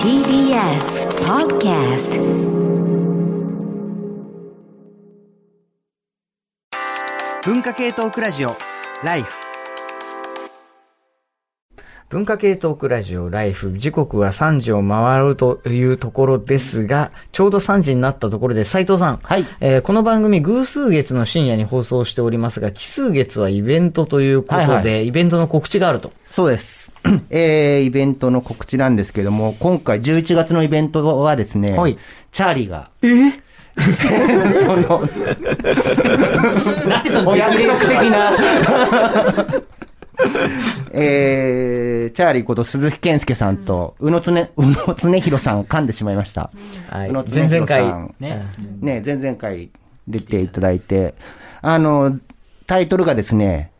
TBS Podcast 文化系トークラジオライフ文化系トークラジオライフ時刻は3時を回るというところですがちょうど3時になったところで斉藤さん、はい。えーこの番組偶数月の深夜に放送しておりますが奇数月はイベントということで、はいはい。イベントの告知があると。そうです。えー、イベントの告知なんですけども、今回11月のイベントはですね、はい。チャーリーが、え？その、何その激励束的な、えー、チャーリーこと鈴木健介さんと、宇野つね、宇野常弘さん噛んでしまいました。はい。宇野常前々回。弘さんね。ね、前々回出ていただいて、あの、タイトルがですね、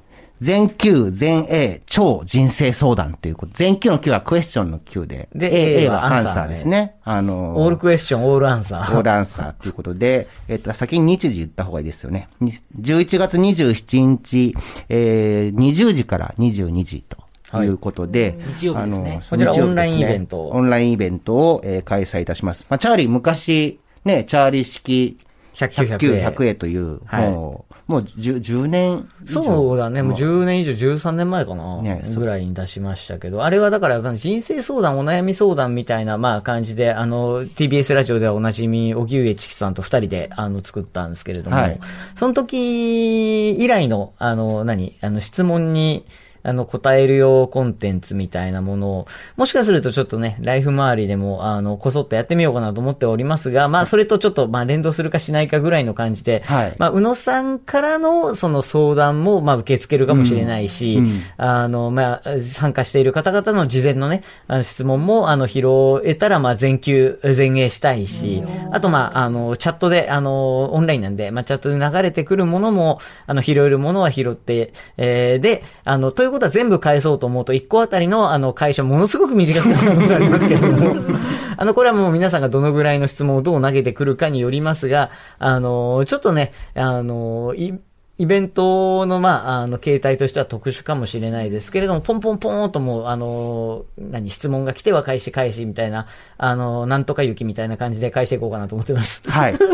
全 Q、全 A、超人生相談ということ。全 Q の Q はクエスチョンの Q で、で A, A ははアンサーでですね。あの、オールクエスチョンオールアンサーオールアンサーということで、えっと、先に日時言った方がいいですよね。に11月27日、えー、20時から22時ということで、日曜日ですねあのこちらオンラインイベントオンラインイベントを、えー開催いたします。まあ、チャーリー昔、ね、チャーリー式100級100 100級へ100へという、はいもう、もう 10, 10年以上。そうだね、もうまあ10年以上、13年前かな、ねぐらいに出しましたけど、あれはだから、人生相談、お悩み相談みたいな、まあ感じで、あの、TBS ラジオではおなじみ、荻上チキさんと二人で、あの、作ったんですけれども、はい。その時以来の、あの、何？あの、質問に、あの、答える用コンテンツみたいなものを、もしかするとちょっとね、ライフ周りでも、あの、こそっとやってみようかなと思っておりますが、まあ、それとちょっと、まあ、連動するかしないかぐらいの感じで、はい。まあ、宇野さんからの、その相談も、まあ、受け付けるかもしれないし、うん。うん。あの、まあ、参加している方々の事前のね、あの質問も、あの、拾えたら、まあ、全級、全英したいし、あと、まあ、あの、チャットで、あの、オンラインなんで、まあ、チャットで流れてくるものも、あの、拾えるものは拾って、えーで、あの、ということは全部返そうと思うと、1個あたりの、あの、会社ものすごく短くなる可能性ありますけど。も、あの、これはもう皆さんがどのぐらいの質問をどう投げてくるかによりますが、あの、ちょっとね、あの、いイベントの、まあ、あの、形態としては特殊かもしれないですけれども、ポンポンポンともう、あの、何、質問が来ては返し返しみたいな、あの、なんとか雪みたいな感じで返していこうかなと思ってます。はい。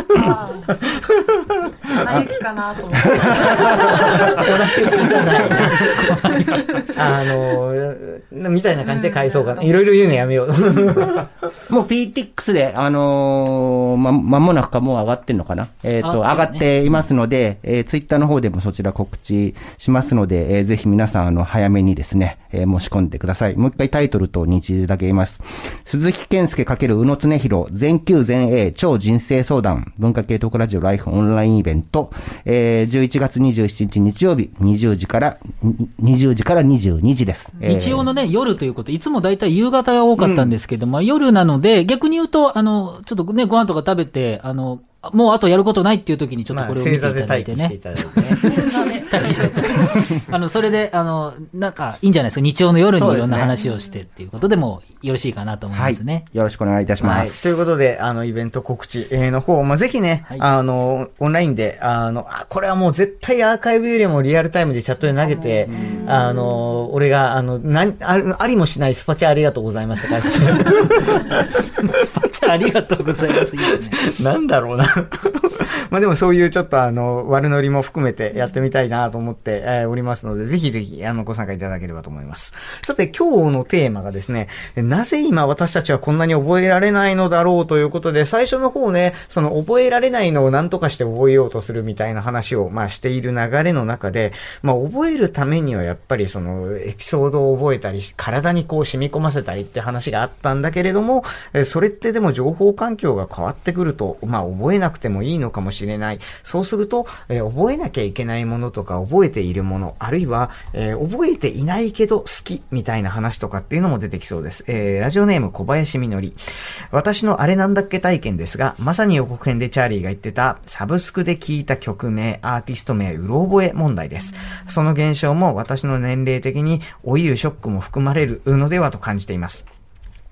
何雪かなと思って。じゃないな。あの、みたいな感じで返そうかな。いろいろ言うのやめよう。もう PTX で、あのーま、間もなくかもう上がってんのかな？えっ、と、あ上がっていますので、えー、ツイッターの方でもそちら告知しますので、えーぜひ皆さん、あの、早めにですね、えー申し込んでください。もう一回タイトルと日時だけ言います。鈴木健介×宇野常弘、全級全英超人生相談、文化系トークラジオライフオンラインイベント、えー、11月27日日曜日、20時から、20時から22時です。日曜のね、夜ということ、いつも大体夕方が多かったんですけども、夜なので、逆に言うと、あの、ちょっとね、ご飯とか食べて、あの、もうあとやることないっていう時にちょっとこれを見ていただいて ね。あの、それで、あの、なんか、いいんじゃないですか？日曜の夜にいろんな話をしてっていうことでもよろしいかなと思いはいますね。。よろしくお願いいたしはい。ます。ということで、あの、イベント告知えーの方、まあ、ぜひね、はいあの、オンラインで、あの、あ、これはもう絶対アーカイブよりもリアルタイムでチャットで投げて、あの、俺が、あの、なん、ありもしないスパチャありがとうございまして。ス パありがとうございます。いいですね。なんだろうな。まあでもそういうちょっとあの、悪ノリも含めてやってみたいなと思って、えおりますので、ぜひぜひあの、ご参加いただければと思います。さて今日のテーマがですね、なぜ今私たちはこんなに覚えられないのだろう？ということで、最初の方ね、その覚えられないのを何とかして覚えようとするみたいな話を、まあしている流れの中で、まあ覚えるためにはやっぱりそのエピソードを覚えたり、体にこう染み込ませたりって話があったんだけれども、それってでも情報環境が変わってくると、まあ覚えなくてもいいのかかもしれない。そうすると、えー覚えなきゃいけないものとか覚えているもの、あるいは、えー覚えていないけど好きみたいな話とかっていうのも出てきそうです。えーラジオネーム小林みのり。私のあれなんだっけ体験ですが、まさに予告編でチャーリーが言ってた、サブスクで聞いた曲名、アーティスト名、うろ覚え問題です。その現象も私の年齢的に老いるショックも含まれるのではと感じています。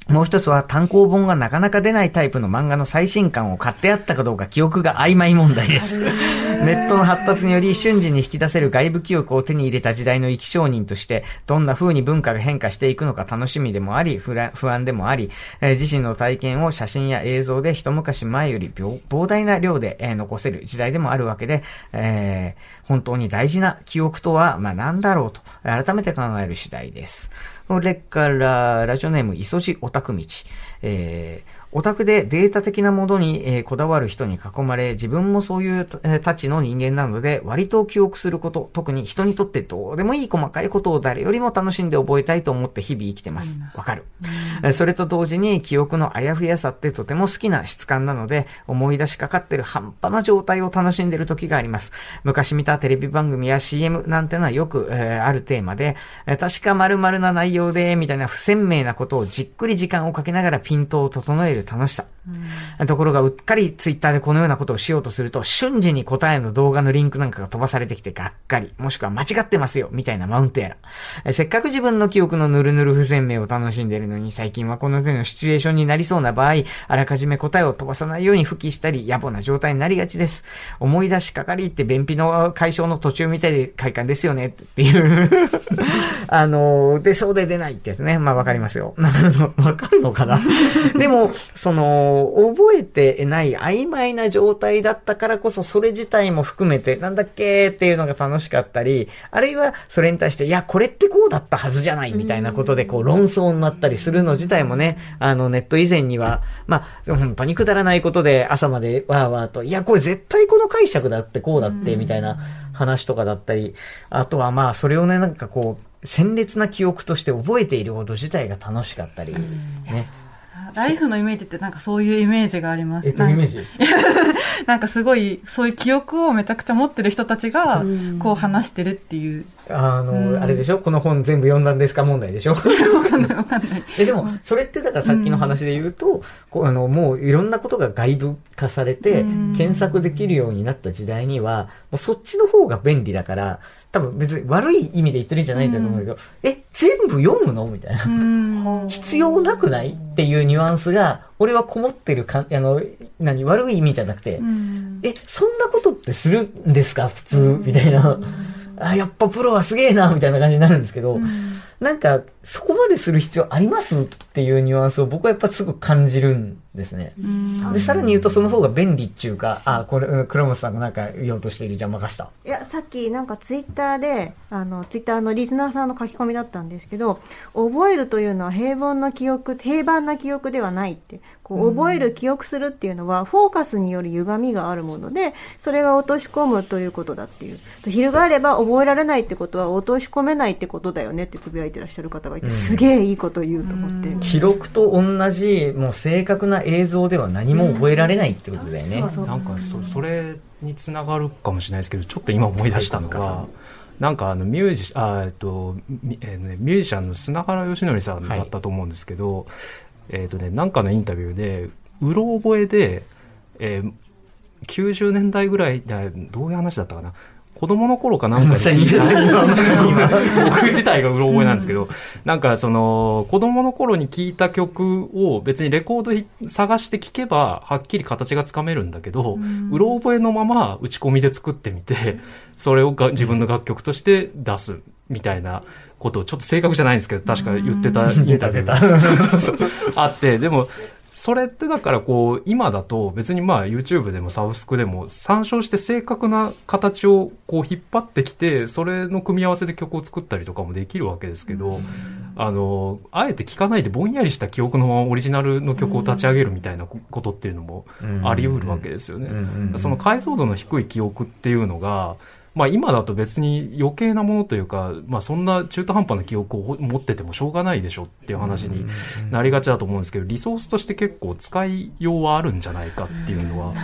もう一つは単行本がなかなか出ないタイプの漫画の最新刊を買ってあったかどうか記憶が曖昧問題です。ネットの発達により瞬時に引き出せる外部記憶を手に入れた時代の生き証人として、どんな風に文化が変化していくのか楽しみでもあり、不安でもあり、えー、自身の体験を写真や映像で一昔前より膨大な量で、えー、残せる時代でもあるわけで、えー、本当に大事な記憶とは、まあ、何だろうと、改めて考える次第です。それから、ラジオネーム、磯路オタク道。えー、オタクでデータ的なものに、えー、こだわる人に囲まれ、自分もそういう、えー、たちの人間なので、割と記憶すること、特に人にとってどうでもいい細かいことを誰よりも楽しんで覚えたいと思って日々生きてます。わかる、うん、それと同時に記憶のあやふやさってとても好きな質感なので、思い出しかかってる半端な状態を楽しんでる時があります。昔見たテレビ番組や CM なんてのはよく、えー、あるテーマで、えー、確か〇〇な内容で、みたいな不鮮明なことをじっくり時間をかけながらピントを整える楽しさ。うん、ところが、うっかりツイッターでこのようなことをしようとすると、瞬時に答えの動画のリンクなんかが飛ばされてきてがっかり、もしくは間違ってますよ、みたいなマウントやら。せっかく自分の記憶のぬるぬる不鮮明を楽しんでるのに、最近はこの手のシチュエーションになりそうな場合、あらかじめ答えを飛ばさないように吹きしたり、野暮な状態になりがちです。思い出しかかりって便秘の解消の途中みたいで快感ですよね、っていう あの、出そうで出ないってやつね。まあわかりますよ。わかるのかな？でも、その、覚えてない曖昧な状態だったからこそ、それ自体も含めて、なんだっけっていうのが楽しかったり、あるいはそれに対して、いや、これってこうだったはずじゃないみたいなことで、こう論争になったりするの自体もね、あの、ネット以前には、まあ、本当にくだらないことで朝までわーわーと、いや、これ絶対この解釈だってこうだって、みたいな話とかだったり、あとはまあ、それをね、なんかこう、鮮烈な記憶として覚えていること自体が楽しかったり、ね。ライフのイメージってなんかそういうイメージがあります。えっと、イメージ？なんかすごい、そういう記憶をめちゃくちゃ持ってる人たちが、こう話してるっていう。あの、あれでしょ？この本全部読んだんですか？問題でしょ？わかんないわかんない。え、でも、それってだからさっきの話で言うと、こうあの、もういろんなことが外部化されて、検索できるようになった時代には、もうそっちの方が便利だから、多分別に悪い意味で言ってるんじゃないんだと思うけど、え、全部読むの？みたいな。必要なくない？っていうニュアンスが、俺はこもってるか、あの、何、悪い意味じゃなくて、え、そんなことってするんですか？普通？みたいな。あ、やっぱプロはすげえなみたいな感じになるんですけど、なんか、そこまでする必要ありますっていうニュアンスを僕はやっぱすぐ感じるんですね。で、さらに言うとその方が便利っていうか、あ、これ、倉本さんがなんか言おうとしている邪魔かした。いや、さっきなんかツイッターで、あの、ツイッターのリスナーさんの書き込みだったんですけど、覚えるというのは平凡な記憶、平凡な記憶ではないって。こう覚える、記憶するっていうのは、フォーカスによる歪みがあるもので、それが落とし込むということだっていう。翻れば覚えられないってことは落とし込めないってことだよねってつぶやいてらっしゃる方がいて、すげえいいこと言うと思って。記録と同じ、もう正確な映像では何も覚えられないってことだよね。なんかそ、それにつながるかもしれないですけど、ちょっと今思い出したのが、なんかあのミュージあえっと、えーね、ミュージシャンの砂原義則さんだったと思うんですけど、はい、えっ、とね、なんかのインタビューで、うろ覚えで、えー、90年代ぐらい、どういう話だったかな。子供の頃かなんかで。僕自体がうろ覚えなんですけど、うん、なんかその、子供の頃に聴いた曲を別にレコード探して聴けば、はっきり形がつかめるんだけど、うん、うろ覚えのまま打ち込みで作ってみて、それをが自分の楽曲として出すみたいなことをちょっと正確じゃないんですけど、確か言ってた、インタビューあって、でも、それってだからこう、今だと別にまあ YouTube でもサブスクでも参照して正確な形をこう引っ張ってきて、それの組み合わせで曲を作ったりとかもできるわけですけど、あの、あえて聞かないでぼんやりした記憶のままオリジナルの曲を立ち上げるみたいなことっていうのもあり得るわけですよね。その解像度の低い記憶っていうのが、まあ今だと別に余計なものというか、まあそんな中途半端な記憶を持っててもしょうがないでしょっていう話になりがちだと思うんですけど、リソースとして結構使いようはあるんじゃないかっていうのは。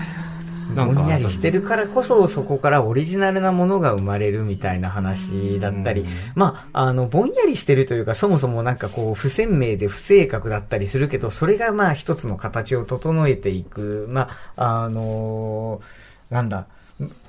なんぼんやりしてるからこそ、そこからオリジナルなものが生まれるみたいな話だったり、まあ、あの、ぼんやりしてるというか、そもそもなんかこう、不鮮明で不正確だったりするけど、それがまあ一つの形を整えていく、まあ、あのー、なんだ、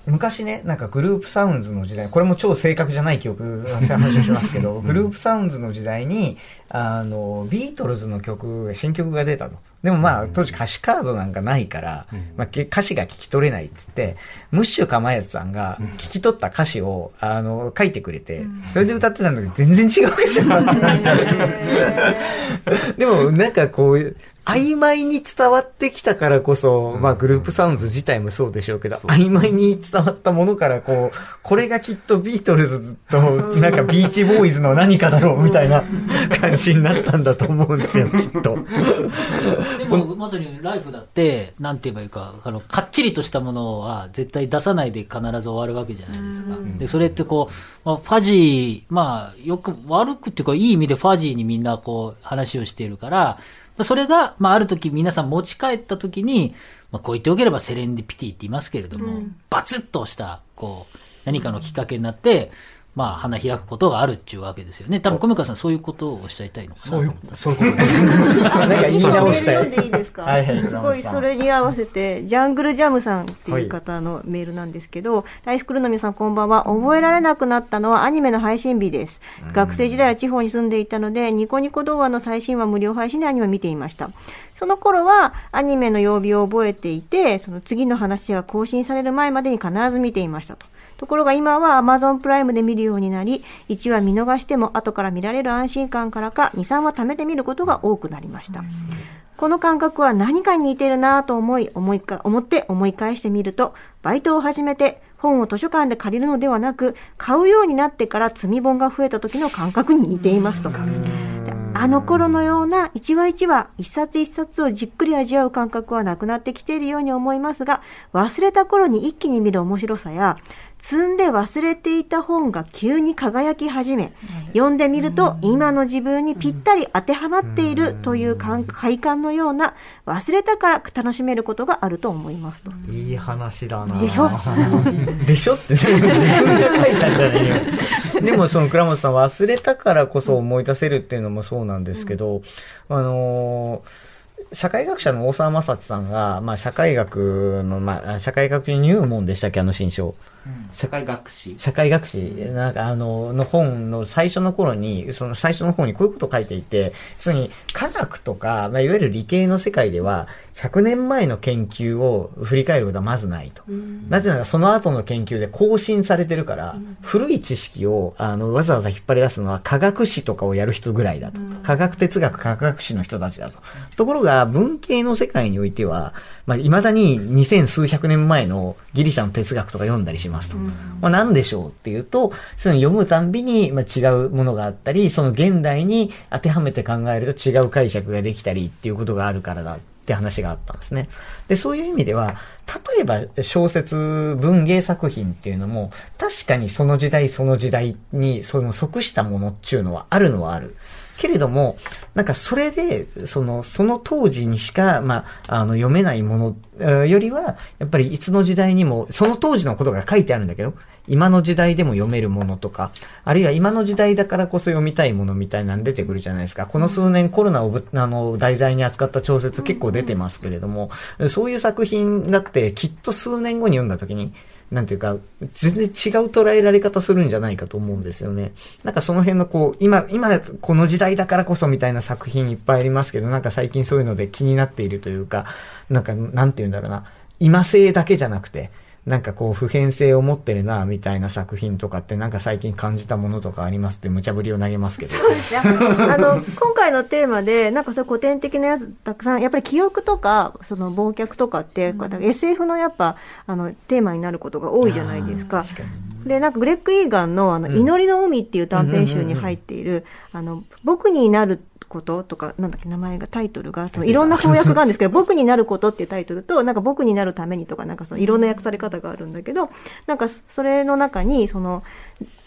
昔ね、なんかグループサウンズの時代、これも超正確じゃない記憶、話をしますけど、グループサウンズの時代に、あの、ビートルズの曲、新曲が出たと。でもまあ、当時歌詞カードなんかないから、まあ、歌詞が聞き取れないっつって、ムッシュかまやつさんが聞き取った歌詞を、あの、書いてくれて、それで歌ってたんだけど、全然違う歌詞だったって感じ でも、なんかこう、曖昧に伝わってきたからこそ、まあグループサウンズ自体もそうでしょうけど、曖昧に伝わったものからこう、これがきっとビートルズとなんかビーチボーイズの何かだろうみたいな感じになったんだと思うんですよ、きっと。でもまさにライフだって、なんて言えばいいか、あの、かっちりとしたものは絶対出さないで必ず終わるわけじゃないですか。で、それってこう、まあ、ファジー、まあ、よく、悪くっていうか、いい意味でファジーにみんなこう、話をしているから、それが、まあ、ある時皆さん持ち帰った時に、まあ、こう言っておければセレンディピティって言いますけれども、うん、バツッとした、こう、何かのきっかけになって、まあ、花開くことがあるっていうわけですよね。多分、小川さん、そういうことをおっしゃりたいのかなそういう、そういうことです。なんか言い直したい。でいいですか？はいはい。すごい、それに合わせて、ジャングルジャムさんっていう方のメールなんですけど、はい、ライフクルーの皆さん、こんばんは。覚えられなくなったのはアニメの配信日です。学生時代は地方に住んでいたので、ニコニコ動画の最新話無料配信でアニメを見ていました。その頃は、アニメの曜日を覚えていて、その次の話が更新される前までに必ず見ていましたと。ところが今は Amazon プライムで見るようになり、1話見逃しても後から見られる安心感からか、2、3話貯めてみることが多くなりました。この感覚は何かに似てるなと思い、思いか、思って思い返してみると、バイトを始めて本を図書館で借りるのではなく、買うようになってから積み本が増えた時の感覚に似ていますとか。あの頃のような一話一話、一冊一冊をじっくり味わう感覚はなくなってきているように思いますが、忘れた頃に一気に見る面白さや、積んで忘れていた本が急に輝き始め、読んでみると今の自分にぴったり当てはまっているという快感のような、忘れたから楽しめることがあると思いますと。いい話だな。でしょ？でしょ？って自分が書いたんじゃないよ。でもその倉本さん忘れたからこそ思い出せるっていうのもそうなんですけど、あのー社会学者の大沢正知さんが、まあ、社会学の、まあ、社会学入門でしたっけ、あの新書。社会学史社会学史、なんかあの、の本の最初の頃に、その最初の方にこういうことを書いていて、要するに科学とか、まあ、いわゆる理系の世界では、100年前の研究を振り返ることはまずないと。なぜならその後の研究で更新されてるから、古い知識をあのわざわざ引っ張り出すのは科学史とかをやる人ぐらいだと。科学哲学、科学史の人たちだと。ところが文系の世界においては、まあ、未だに二千数百年前のギリシャの哲学とか読んだりしますと。まあ、何でしょうっていうと、その読むたんびに、まあ、違うものがあったり、その現代に当てはめて考えると違う解釈ができたりっていうことがあるからだって話があったんですね。で、そういう意味では、例えば小説、文芸作品っていうのも、確かにその時代その時代にその即したものっていうのはあるのはある。けれども、なんかそれで、その、その当時にしか、まあ、あの、読めないものよりは、やっぱりいつの時代にも、その当時のことが書いてあるんだけど、今の時代でも読めるものとか、あるいは今の時代だからこそ読みたいものみたいなの出てくるじゃないですか。この数年コロナをあの題材に扱った小説結構出てますけれども、そういう作品だってきっと数年後に読んだ時に、なんていうか、全然違う捉えられ方するんじゃないかと思うんですよね。なんかその辺のこう、今、今この時代だからこそみたいな作品いっぱいありますけど、なんか最近そういうので気になっているというか、なんか、なんて言うんだろうな、今性だけじゃなくて、なんかこう普遍性を持ってるな、みたいな作品とかってなんか最近感じたものとかありますって無茶ぶりを投げますけど。そうですね。あの、今回のテーマで、なんかそう古典的なやつたくさん、やっぱり記憶とか、その忘却とかって、うん、SF のやっぱ、あの、テーマになることが多いじゃないですか。で、なんかグレッグ・イーガンの、あの、祈りの海っていう短編集に入っている、あの、僕になることとか、なんだっけ、名前が、タイトルが、そのいろんな翻訳があるんですけど、僕になることっていうタイトルと、なんか僕になるためにとか、なんかそのいろんな訳され方があるんだけど、なんかそれの中に、その、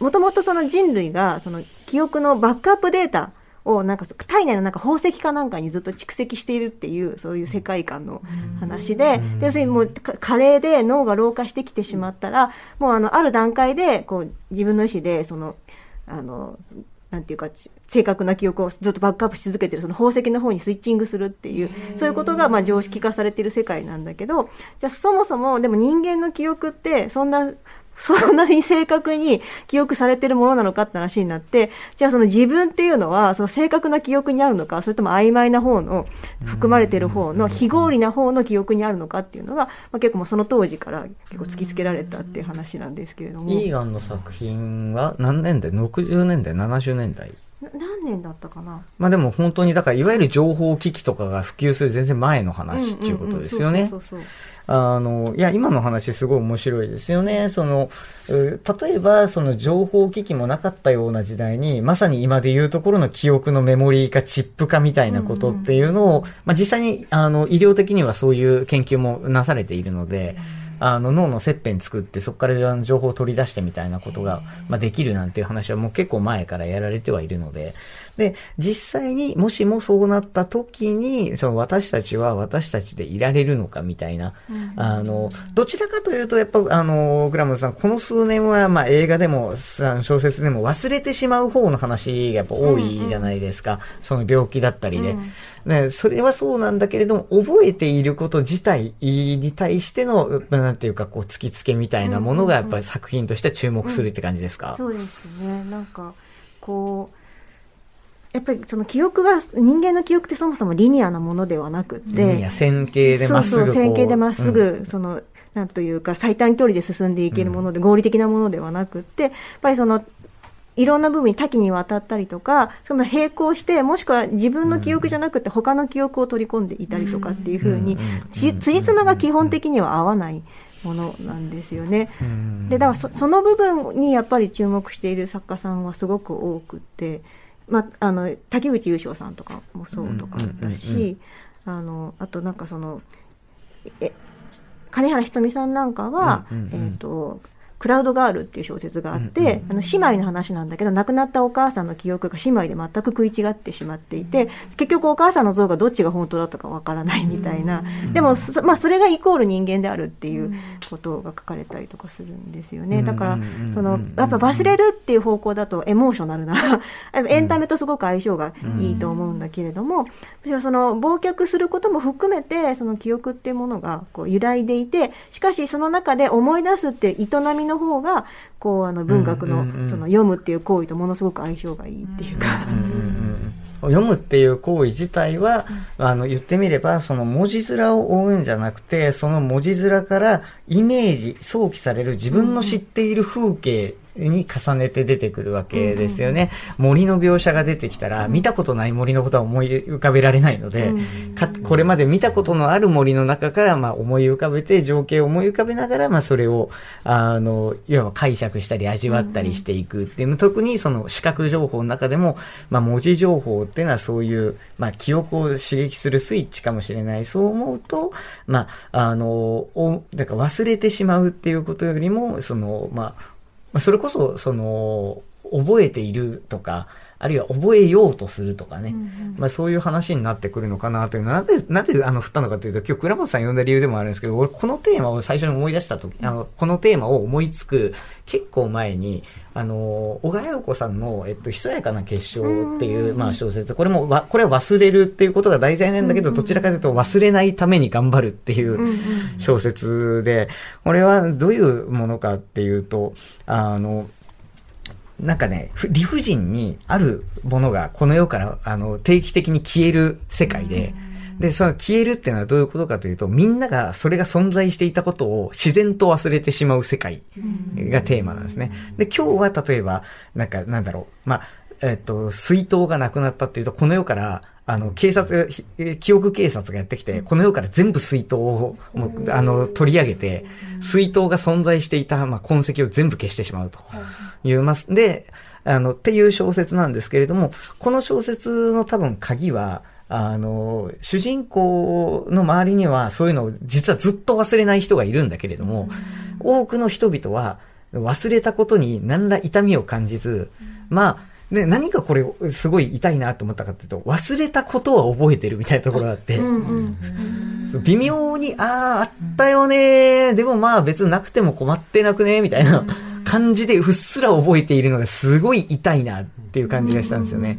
もともとその人類が、その記憶のバックアップデータ、をなんか体内のなんか宝石かなんかにずっと蓄積しているっていうそういう世界観の話で要するにもう加齢で脳が老化してきてしまったらもうあのある段階でこう自分の意思でそのあのなんていうか、正確な記憶をずっとバックアップし続けてる、その宝石の方にスイッチングするっていう、そういうことが、まあ、常識化されている世界なんだけど、じゃあそもそも、でも人間の記憶って、そんな、そんなに正確に記憶されてるものなのかって話になって、じゃあその自分っていうのは、その正確な記憶にあるのか、それとも曖昧な方の、含まれてる方の、非合理な方の記憶にあるのかっていうのが、まあ、結構もうその当時から結構突きつけられたっていう話なんですけれども。イーガンの作品は何年代 ?60 年代 ?70 年代？何年だったかな？まあでも本当に、だからいわゆる情報機器とかが普及する全然前の話っていうことですよね。あの、いや、今の話すごい面白いですよね。その、例えば、その情報機器もなかったような時代に、まさに今で言うところの記憶のメモリー化、チップ化みたいなことっていうのを、うん。うん、まあ実際に、あの、医療的にはそういう研究もなされているので、あの脳の切片作ってそこから情報を取り出してみたいなことが、まあ、できるなんていう話はもう結構前からやられてはいるので、で、実際にもしもそうなった時に、その私たちは私たちでいられるのかみたいな、うん、あの、どちらかというと、やっぱ、あの、グラムさん、この数年は、まあ映画でも、小説でも忘れてしまう方の話がやっぱ多いじゃないですか。うんうん、その病気だったりで、うんね。それはそうなんだけれども、覚えていること自体に対しての、なんていうか、こう、突きつけみたいなものが、やっぱり作品として注目するって感じですか、そうですね。なんか、こう、やっぱりその記憶が、人間の記憶ってそもそもリニアなものではなくて、線形でまっすぐそうそう、線形でまっすぐ、うん、その、なんというか最短距離で進んでいけるもので、合理的なものではなくて、やっぱりその、いろんな部分に多岐にわたったりとか、その並行して、もしくは自分の記憶じゃなくて他の記憶を取り込んでいたりとかっていうふうに、つじつまが基本的には合わないものなんですよね。で、だからそその部分にやっぱり注目している作家さんはすごく多くて、まあ、あの竹内優勝さんとかもそうとかだし、あのあとなんかそのえ金原ひとみさんなんかは、えーとクラウドガールっていう小説があって、あの姉妹の話なんだけど亡くなったお母さんの記憶が姉妹で全く食い違ってしまっていて結局お母さんの像がどっちが本当だったかわからないみたいな、でもまあ、それがイコール人間であるっていうことが書かれたりとかするんですよね。だからそのやっぱ忘れるっていう方向だとエモーショナルなエンタメとすごく相性がいいと思うんだけれども、むしろその忘却することも含めてその記憶っていうものがこう揺らいでいてしかしその中で思い出すっていう営みの方がこうあの文学のその読むっていう行為とものすごく相性がいいっていうか。読むっていう行為自体は、あの、言ってみれば、その文字面を追うんじゃなくて、その文字面からイメージ、想起される自分の知っている風景に重ねて出てくるわけですよね。森の描写が出てきたら、見たことない森のことは思い浮かべられないので、かこれまで見たことのある森の中から、まあ、思い浮かべて、情景を思い浮かべながら、まあ、それを、あの、いわば解釈したり味わったりしていくっていう、特にその視覚情報の中でも、まあ、文字情報っていうのはそういう、まあ、記憶を刺激するスイッチかもしれない。そう思うと、まあ、あの、お、だから忘れてしまうっていうことよりも、その、まあ、まあ、それこそ、その、覚えているとか、あるいは覚えようとするとかね、うんうん、まあそういう話になってくるのかなという。のは、なんで、なんであの振ったのかというと、今日倉本さん呼んだ理由でもあるんですけど、俺このテーマを最初に思い出したとき、あの、このテーマを思いつく結構前に、あの、小川洋子さんの、えっと、ひそやかな結晶っていう、まあ小説、これもわ、これは忘れるっていうことが題材なんだけど、どちらかというと忘れないために頑張るっていう小説で、これはどういうものかっていうと、あの、なんかね、理不尽にあるものがこの世からあの定期的に消える世界で、で、その消えるっていうのはどういうことかというと、みんながそれが存在していたことを自然と忘れてしまう世界がテーマなんですね。で、今日は例えば、なんかなんだろう、まあ、えっと、水筒がなくなったっていうと、この世から、あの、警察、記憶警察がやってきて、この世から全部水筒を、あの、取り上げて、水筒が存在していた、まあ、痕跡を全部消してしまうというます。で、あの、っていう小説なんですけれども、この小説の多分鍵は、あの、主人公の周りにはそういうのを実はずっと忘れない人がいるんだけれども、多くの人々は忘れたことに何ら痛みを感じず、まあ、で、何かこれ、すごい痛いなと思ったかっていうと、忘れたことは覚えてるみたいなところがあって、微妙に、ああ、あったよねでもまあ別になくても困ってなくねみたいな感じでうっすら覚えているのがすごい痛いなっていう感じがしたんですよね。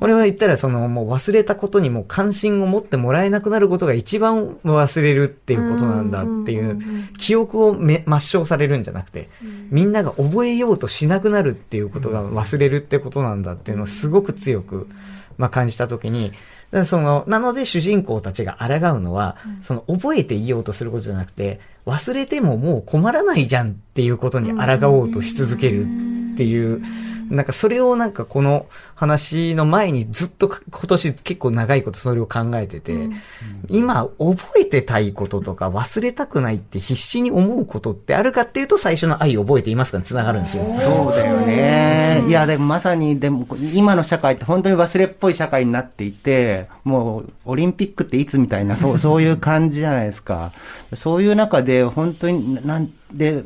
これは言ったらそのもう忘れたことにも関心を持ってもらえなくなることが一番忘れるっていうことなんだっていう記憶をめ抹消されるんじゃなくてみんなが覚えようとしなくなるっていうことが忘れるってことなんだっていうのをすごく強くまあ感じたときにその、なので主人公たちが抗うのは、その覚えていようとすることじゃなくて、忘れてももう困らないじゃんっていうことに抗おうとし続けるっていう、なんかそれをなんかこの話の前にずっと今年結構長いことそれを考えてて、今覚えてたいこととか忘れたくないって必死に思うことってあるかっていうと最初の愛覚えていますかに繋がるんですよ。そうだよね。いや、でもまさに、でも、今の社会って本当に忘れっぽい社会になっていて、もう、オリンピックっていつみたいな、そう、そういう感じじゃないですか。そういう中で、本当に、なんで、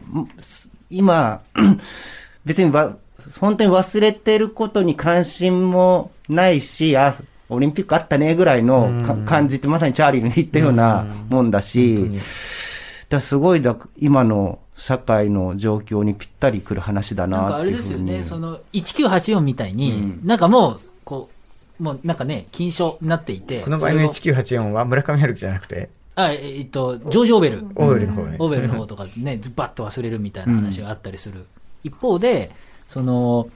今、別にわ、本当に忘れてることに関心もないし、あ、オリンピックあったねぐらいのか感じってまさにチャーリーの言ったようなもんだし、だすごいだ今の社会の状況にぴったりくる話だななんかあれですよね、その1984みたいに、うん。なんかもう、こう、もうなんかね、禁書になっていて、この場合のそれを。1984は村上春樹じゃなくて、あ、えっと、ジョージ・オーベル。オーベルの方ね。オーベルの方とかね、ズバッと忘れるみたいな話があったりする。一方で、その、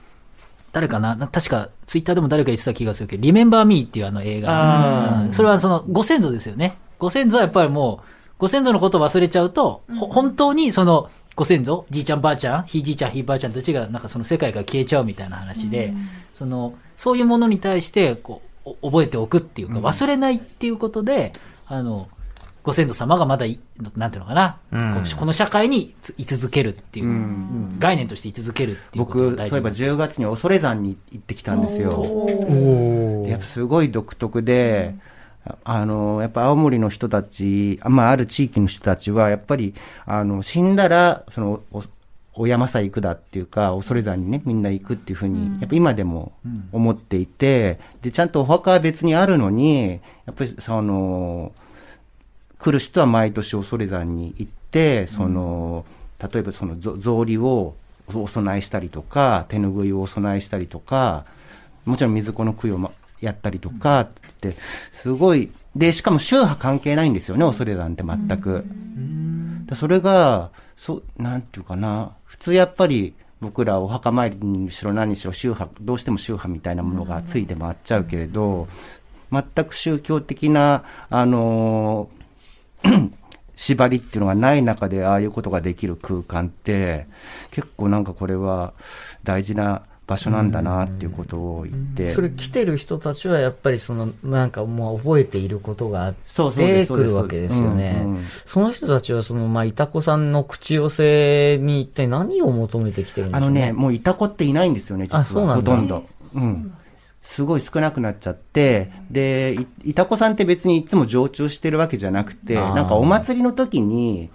誰かな？な確か、ツイッターでも誰か言ってた気がするけど、リメンバー・ミーっていうあの映画。うん。それはその、ご先祖ですよね。ご先祖はやっぱりもう、ご先祖のことを忘れちゃうと、ほ本当にその、ご先祖、じいちゃんばあちゃん、ひいじいちゃんひいばあちゃんたちが、なんかその世界から消えちゃうみたいな話で、その、そういうものに対して、こう、お覚えておくっていうか、忘れないっていうことで、あの、ご先祖様がまだい、なんていうのかな、うん。この社会につ居続けるっていう、うん。うん概念として居続けるっていう僕、そういえば事10月に恐山に行ってきたんですよ。おやっぱすごい独特で、あの、やっぱ青森の人たち、あまあ、ある地域の人たちは、やっぱり、あの、死んだら、その、おお山さ行くだっていうか、恐山にね、みんな行くっていうふうに、やっぱ今でも思っていて、で、ちゃんとお墓は別にあるのに、やっぱりその、来る人は毎年恐山に行って、その、例えばそのぞ草履をお供えしたりとか、手拭いをお供えしたりとか、もちろん水子の供養もやったりとかって、すごい、で、しかも宗派関係ないんですよね、恐山って全く。でそれが、そう、なんていうかな、普通やっぱり僕らお墓参りにしろ何にしろ宗派、どうしても宗派みたいなものがついて回っちゃうけれど、全く宗教的な、あのー 縛りっていうのがない中でああいうことができる空間って、結構なんかこれは大事な場所なんだなっていうことを言って。それ来てる人たちはやっぱりその、なんかもう覚えていることがあってくるわけですよねうんうん。その人たちはその、まあ、いたこさんの口寄せに一体何を求めてきてるんでしょうね。あのね、もういたこっていないんですよね、実は。あそうなんだほとんど。うん。すごい少なくなっちゃって、で、いいたこさんって別にいつも常駐してるわけじゃなくて、なんかお祭りの時に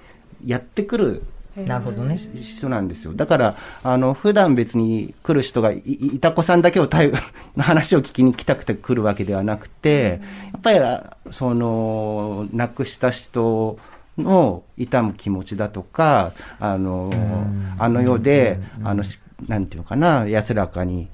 やってくるなるほどね。人なんですよ。だから、あの、普段別に来る人がい、いいたこさんだけを対の 話を聞きに来たくて来るわけではなくて、やっぱり、あその、亡くした人の痛む気持ちだとか、あの、あの世で、あの、しなんていうのかな、安らかに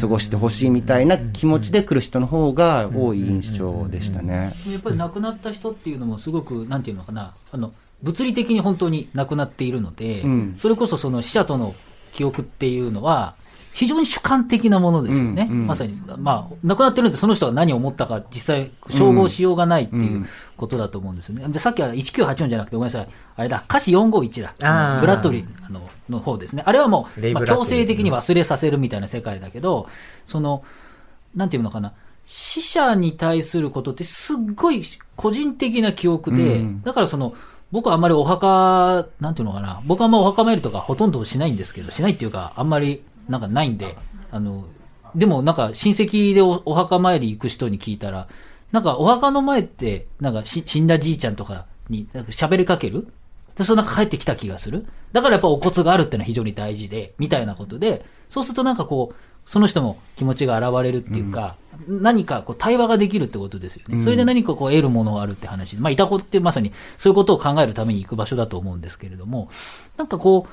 過ごしてほしいみたいな気持ちで来る人の方が多い印象でしたね。やっぱり亡くなった人っていうのもすごく、なんていうのかな、あの、物理的に本当に亡くなっているので、うん。それこそその死者との記憶っていうのは、非常に主観的なものですよね。うんうんまさに、まあ、亡くなってるんでその人が何を思ったか実際照合しようがないっていうことだと思うんですよね。で、さっきは1984じゃなくてごめんなさい。あれだ、歌詞451だ。ブラッドリーあのの方ですね。あれはもう、まあ、強制的に忘れさせるみたいな世界だけど、その、なんていうのかな。死者に対することってすっごい個人的な記憶で、うんだからその、僕はあんまりお墓、なんていうのかな、僕はあんまお墓参りとかほとんどしないんですけど、しないっていうか、あんまりなんかないんで、あの、でもなんか親戚でおお墓参り行く人に聞いたら、なんかお墓の前って、なんかし死んだじいちゃんとかに喋りかける？で、そのなんか帰ってきた気がする？だからやっぱお骨があるってのは非常に大事で、みたいなことで、そうするとなんかこう、その人も気持ちが現れるっていうか、何かこう対話ができるってことですよね。それで何かこう得るものがあるって話。まあ、いたこってまさにそういうことを考えるために行く場所だと思うんですけれども、なんかこう、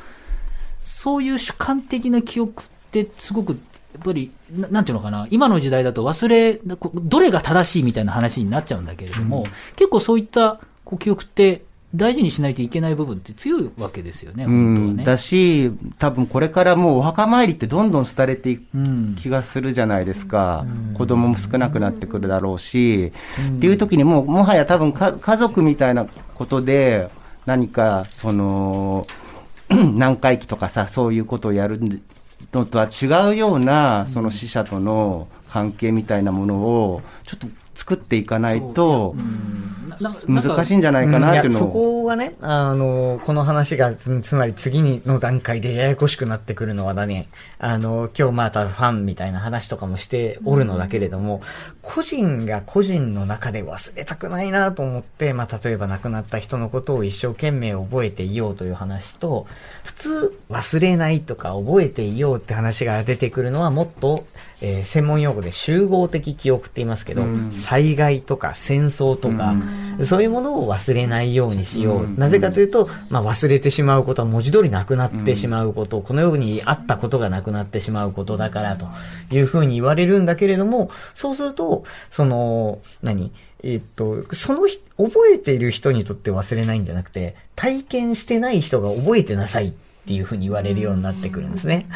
そういう主観的な記憶ってすごく、やっぱり、ななんていうのかな、今の時代だと忘れ、どれが正しいみたいな話になっちゃうんだけれども、結構そういったこう記憶って大事にしないといけない部分って強いわけですよね、う本当はん、ね。だし、多分これからもうお墓参りってどんどん廃れていくうん。気がするじゃないですか。子供も少なくなってくるだろうし、っていう時にもう、もはや多分か家族みたいなことで、何か、その、何回忌とかさ、そういうことをやるのとは違うような、その死者との関係みたいなものを、ちょっと作っていかないと、難しいんじゃないかなっていうのを。こがね、あの、この話が、つつまり次の段階でややこしくなってくるのはだね、あの、今日またファンみたいな話とかもしておるのだけれども、個人が個人の中で忘れたくないなと思って、まあ、例えば亡くなった人のことを一生懸命覚えていようという話と、普通忘れないとか覚えていようって話が出てくるのはもっと、えー専門用語で集合的記憶って言いますけど、災害とか戦争とか、そういうものを忘れないようにしよう。なぜかというと、まあ、忘れてしまうことは文字通りなくなってしまうこと、このようにあったことがなくなってしまうことだからというふうに言われるんだけれども、そうすると、その、何？えっと、そのひ覚えている人にとって忘れないんじゃなくて、体験してない人が覚えてなさい。っていうふうに言われるようになってくるんですね。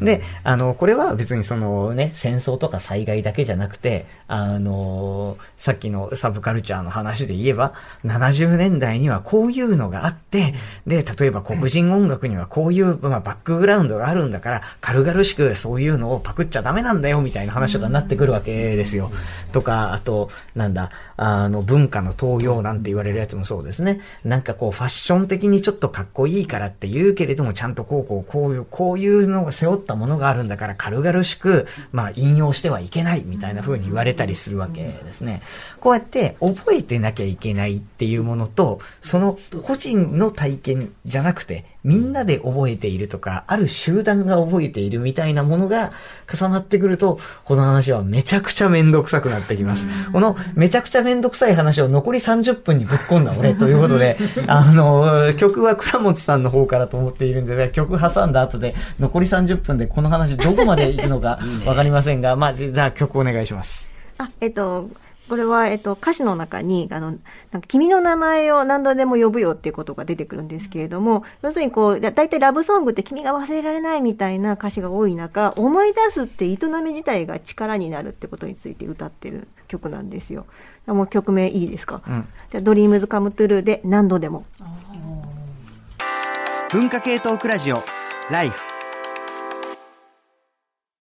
で、あの、これは別にそのね、戦争とか災害だけじゃなくて、あの、さっきのサブカルチャーの話で言えば、70年代にはこういうのがあって、で、例えば黒人音楽にはこういう、まあ、バックグラウンドがあるんだから、軽々しくそういうのをパクっちゃダメなんだよ、みたいな話とかになってくるわけですよ。とか、あと、なんだ、あの、文化の盗用なんて言われるやつもそうですね。なんかこう、ファッション的にちょっとかっこいいからって言うけれども、ちゃんとこう、こう、こういう、こういうのを背負ったものがあるんだから、軽々しく、まあ、引用してはいけない、みたいな風に言われたりするわけですね。こうやって、覚えてなきゃいけないっていうものと、その個人の体験じゃなくて、みんなで覚えているとか、ある集団が覚えているみたいなものが重なってくると、この話はめちゃくちゃめんどくさくなってきます。このめちゃくちゃめんどくさい話を残り30分にぶっ込んだ俺ということで、あの、曲は倉持さんの方からと思っているんですが、曲挟んだ後で残り30分でこの話どこまで行くのか わかりませんが、まあ、じじゃあ曲お願いします。あ、えっと、これは、えっと、歌詞の中に、あの、なんか君の名前を何度でも呼ぶよっていうことが出てくるんですけれども、要するにこう、だだいたいラブソングって君が忘れられないみたいな歌詞が多い中、思い出すって営み自体が力になるってことについて歌ってる曲なんですよ。もう曲名いいですか、うんじゃあドリームズカムトゥルーで何度でも。文化系トークラジオライフ